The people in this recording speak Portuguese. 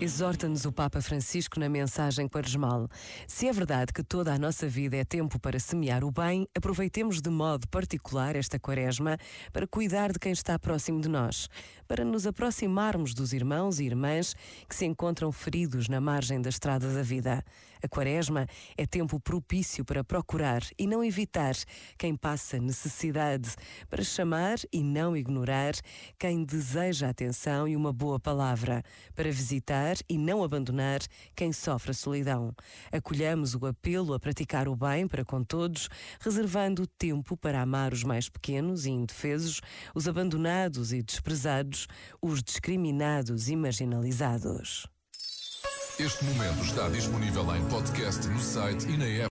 Exorta-nos o Papa Francisco na mensagem quaresmal. Se é verdade que toda a nossa vida é tempo para semear o bem, aproveitemos de modo particular esta quaresma para cuidar de quem está próximo de nós, para nos aproximarmos dos irmãos e irmãs que se encontram feridos na margem da estrada da vida. A quaresma é tempo propício para procurar e não evitar quem passa necessidade, para chamar e não ignorar quem deseja atenção e uma boa palavra, para visitar e não abandonar quem sofre a solidão. Acolhamos o apelo a praticar o bem para com todos, reservando tempo para amar os mais pequenos e indefesos, os abandonados e desprezados, os discriminados e marginalizados. Este momento está disponível em podcast no site e na app.